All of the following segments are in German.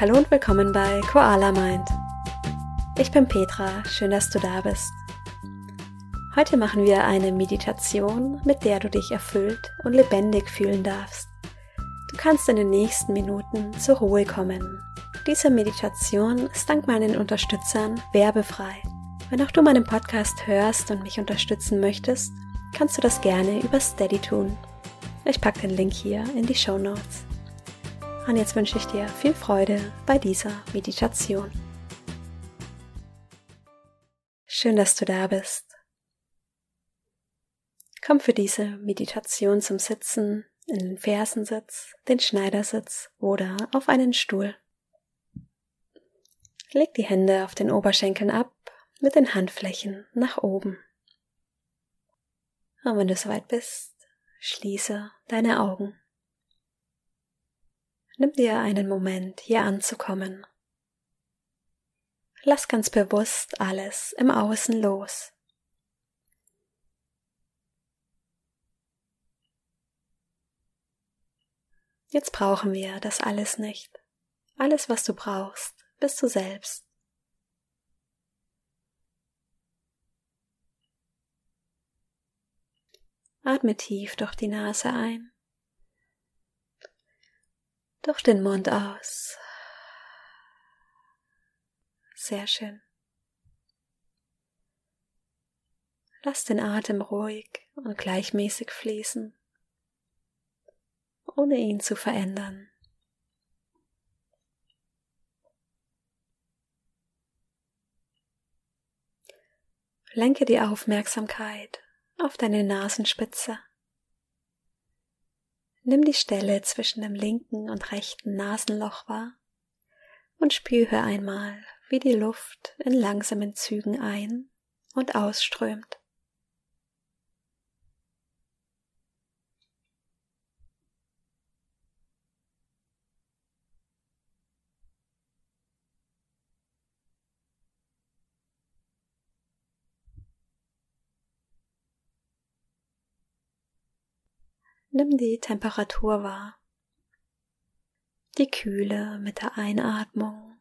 Hallo und willkommen bei Koala Mind. Ich bin Petra, schön, dass du da bist. Heute machen wir eine Meditation, mit der du dich erfüllt und lebendig fühlen darfst. Du kannst in den nächsten Minuten zur Ruhe kommen. Diese Meditation ist dank meinen Unterstützern werbefrei. Wenn auch du meinen Podcast hörst und mich unterstützen möchtest, kannst du das gerne über Steady tun. Ich packe den Link hier in die Show Notes. Und jetzt wünsche ich dir viel Freude bei dieser Meditation. Schön, dass du da bist. Komm für diese Meditation zum Sitzen in den Fersensitz, den Schneidersitz oder auf einen Stuhl. Leg die Hände auf den Oberschenkeln ab mit den Handflächen nach oben. Und wenn du soweit bist, schließe deine Augen. Nimm dir einen Moment, hier anzukommen. Lass ganz bewusst alles im Außen los. Jetzt brauchen wir das alles nicht. Alles, was du brauchst, bist du selbst. Atme tief durch die Nase ein durch den Mund aus. Sehr schön. Lass den Atem ruhig und gleichmäßig fließen, ohne ihn zu verändern. Lenke die Aufmerksamkeit auf deine Nasenspitze. Nimm die Stelle zwischen dem linken und rechten Nasenloch wahr und spüre einmal, wie die Luft in langsamen Zügen ein und ausströmt. Nimm die Temperatur wahr. Die Kühle mit der Einatmung.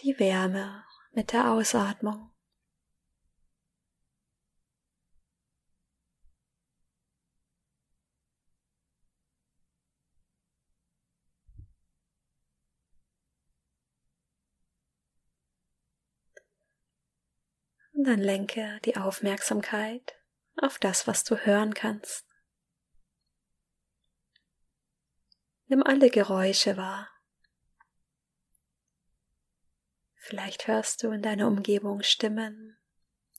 Die Wärme mit der Ausatmung. Und dann lenke die Aufmerksamkeit auf das, was du hören kannst. Nimm alle Geräusche wahr. Vielleicht hörst du in deiner Umgebung Stimmen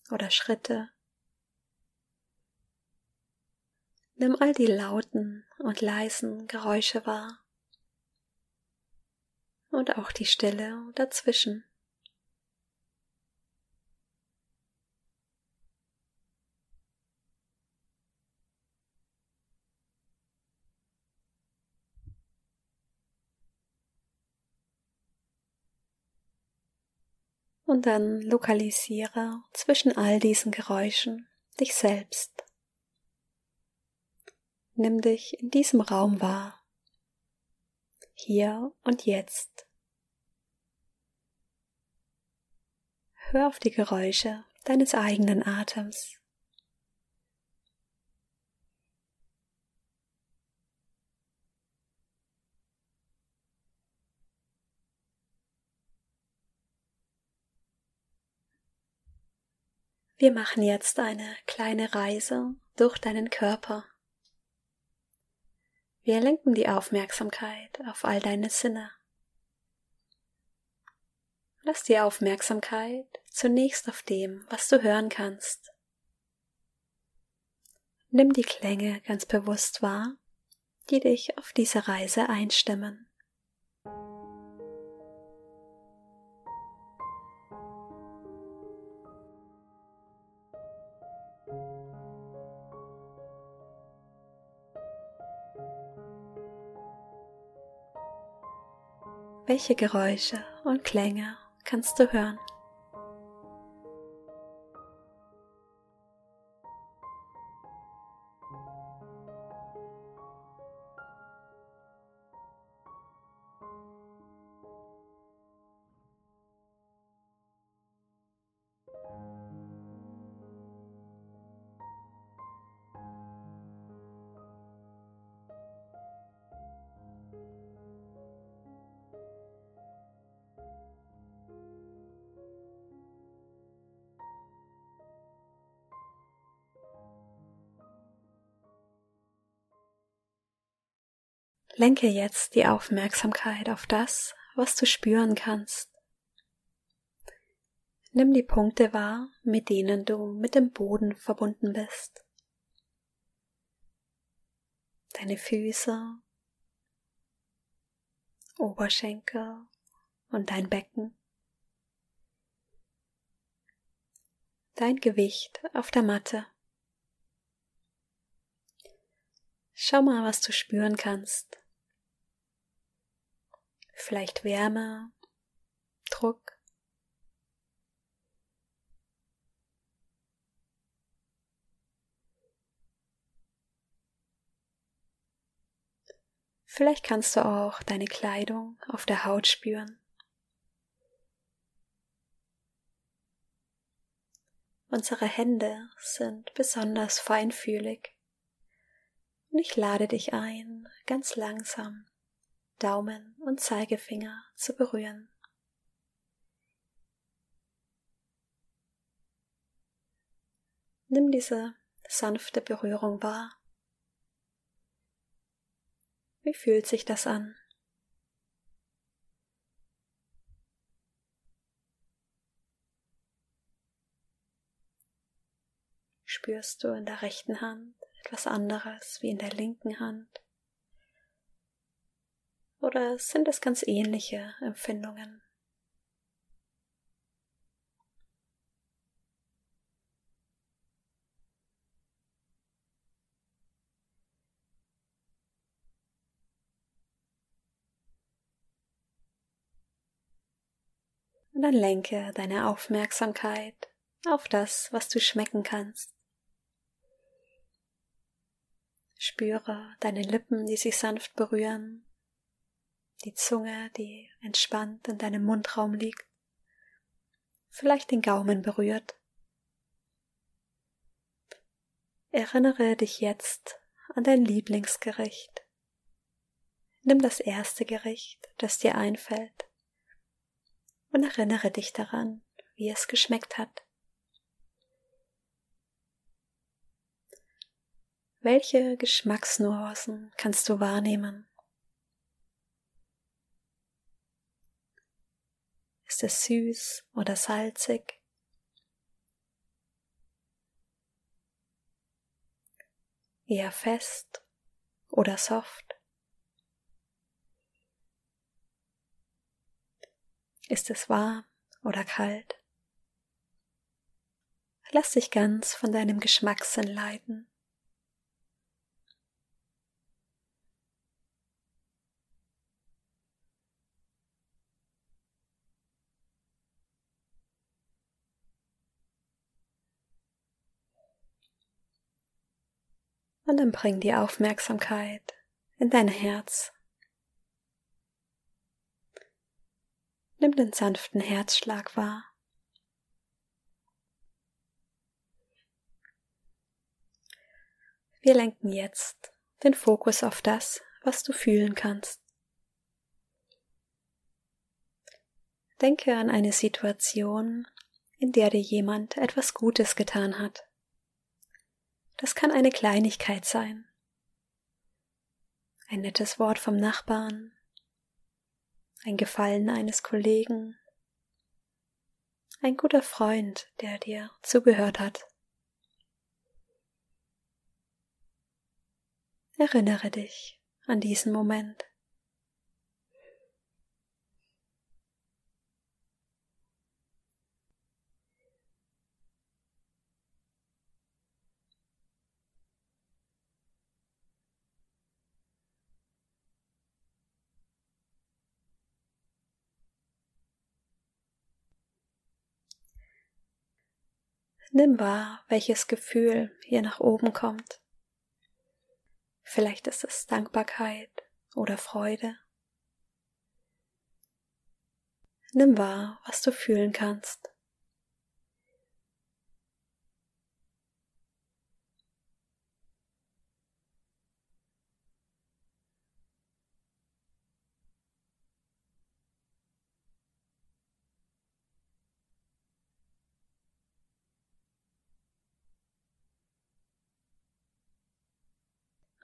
oder Schritte. Nimm all die lauten und leisen Geräusche wahr und auch die Stille dazwischen. Und dann lokalisiere zwischen all diesen Geräuschen dich selbst. Nimm dich in diesem Raum wahr. Hier und jetzt. Hör auf die Geräusche deines eigenen Atems. Wir machen jetzt eine kleine Reise durch deinen Körper. Wir lenken die Aufmerksamkeit auf all deine Sinne. Lass die Aufmerksamkeit zunächst auf dem, was du hören kannst. Nimm die Klänge ganz bewusst wahr, die dich auf diese Reise einstimmen. Welche Geräusche und Klänge kannst du hören? Lenke jetzt die Aufmerksamkeit auf das, was du spüren kannst. Nimm die Punkte wahr, mit denen du mit dem Boden verbunden bist. Deine Füße, Oberschenkel und dein Becken. Dein Gewicht auf der Matte. Schau mal, was du spüren kannst. Vielleicht Wärme, Druck. Vielleicht kannst du auch deine Kleidung auf der Haut spüren. Unsere Hände sind besonders feinfühlig. Und ich lade dich ein, ganz langsam Daumen und Zeigefinger zu berühren. Nimm diese sanfte Berührung wahr. Wie fühlt sich das an? Spürst du in der rechten Hand etwas anderes wie in der linken Hand? Oder sind es ganz ähnliche Empfindungen? Und dann lenke deine Aufmerksamkeit auf das, was du schmecken kannst. Spüre deine Lippen, die sich sanft berühren, die Zunge, die entspannt in deinem Mundraum liegt, vielleicht den Gaumen berührt. Erinnere dich jetzt an dein Lieblingsgericht. Nimm das erste Gericht, das dir einfällt, und erinnere dich daran, wie es geschmeckt hat. Welche Geschmacksnuancen kannst du wahrnehmen? Ist es süß oder salzig? Eher fest oder soft? Ist es warm oder kalt? Lass dich ganz von deinem Geschmackssinn leiten. Und dann bring die Aufmerksamkeit in dein Herz. Nimm den sanften Herzschlag wahr. Wir lenken jetzt den Fokus auf das, was du fühlen kannst. Denke an eine Situation, in der dir jemand etwas Gutes getan hat. Das kann eine Kleinigkeit sein. Ein nettes Wort vom Nachbarn, ein Gefallen eines Kollegen, ein guter Freund, der dir zugehört hat. Erinnere dich an diesen Moment. Nimm wahr, welches Gefühl hier nach oben kommt. Vielleicht ist es Dankbarkeit oder Freude. Nimm wahr, was du fühlen kannst.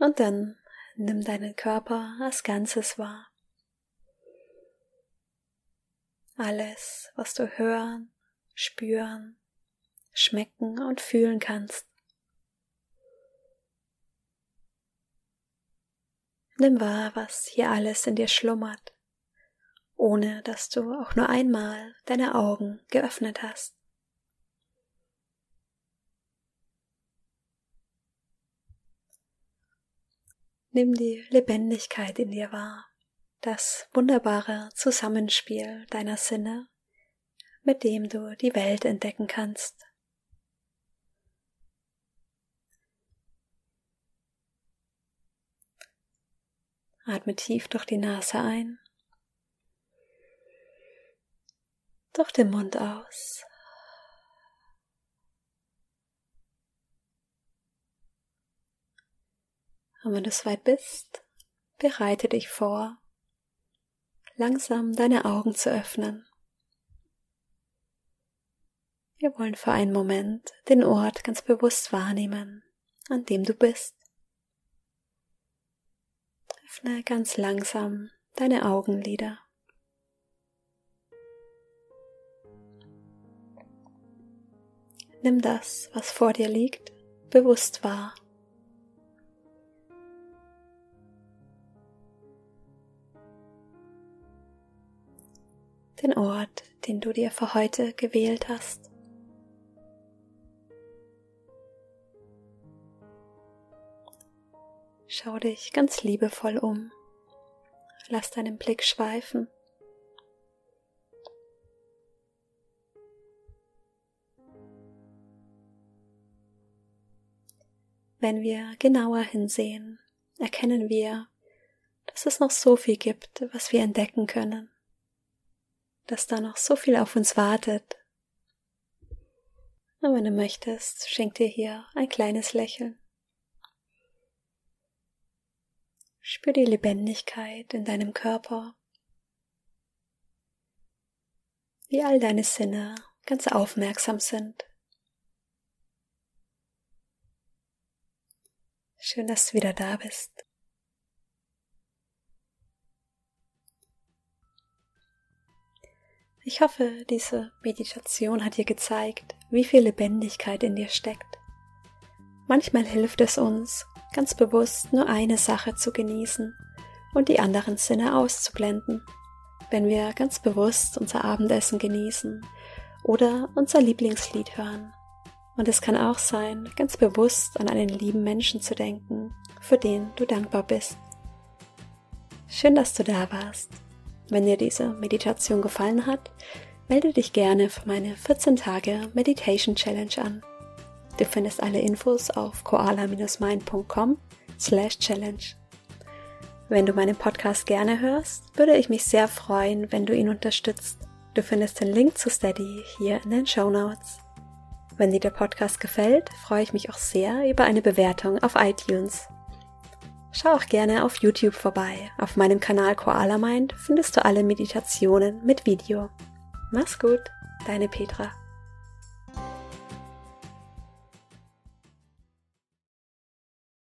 Und dann nimm deinen Körper als Ganzes wahr. Alles, was du hören, spüren, schmecken und fühlen kannst. Nimm wahr, was hier alles in dir schlummert, ohne dass du auch nur einmal deine Augen geöffnet hast. Nimm die Lebendigkeit in dir wahr, das wunderbare Zusammenspiel deiner Sinne, mit dem du die Welt entdecken kannst. Atme tief durch die Nase ein, durch den Mund aus. Und wenn du soweit bist, bereite dich vor, langsam deine Augen zu öffnen. Wir wollen für einen Moment den Ort ganz bewusst wahrnehmen, an dem du bist. Öffne ganz langsam deine Augenlider. Nimm das, was vor dir liegt, bewusst wahr. Den Ort, den du dir für heute gewählt hast. Schau dich ganz liebevoll um. Lass deinen Blick schweifen. Wenn wir genauer hinsehen, erkennen wir, dass es noch so viel gibt, was wir entdecken können, dass da noch so viel auf uns wartet. Und wenn du möchtest, schenk dir hier ein kleines Lächeln. Spür die Lebendigkeit in deinem Körper, wie all deine Sinne ganz aufmerksam sind. Schön, dass du wieder da bist. Ich hoffe, diese Meditation hat dir gezeigt, wie viel Lebendigkeit in dir steckt. Manchmal hilft es uns, ganz bewusst nur eine Sache zu genießen und die anderen Sinne auszublenden. Wenn wir ganz bewusst unser Abendessen genießen oder unser Lieblingslied hören. Und es kann auch sein, ganz bewusst an einen lieben Menschen zu denken, für den du dankbar bist. Schön, dass du da warst. Wenn dir diese Meditation gefallen hat, melde dich gerne für meine 14 Tage Meditation Challenge an. Du findest alle Infos auf koala-mind.com slash challenge. Wenn du meinen Podcast gerne hörst, würde ich mich sehr freuen, wenn du ihn unterstützt. Du findest den Link zu Steady hier in den Show Notes. Wenn dir der Podcast gefällt, freue ich mich auch sehr über eine Bewertung auf iTunes. Schau auch gerne auf YouTube vorbei. Auf meinem Kanal Koala Mind findest du alle Meditationen mit Video. Mach's gut, deine Petra.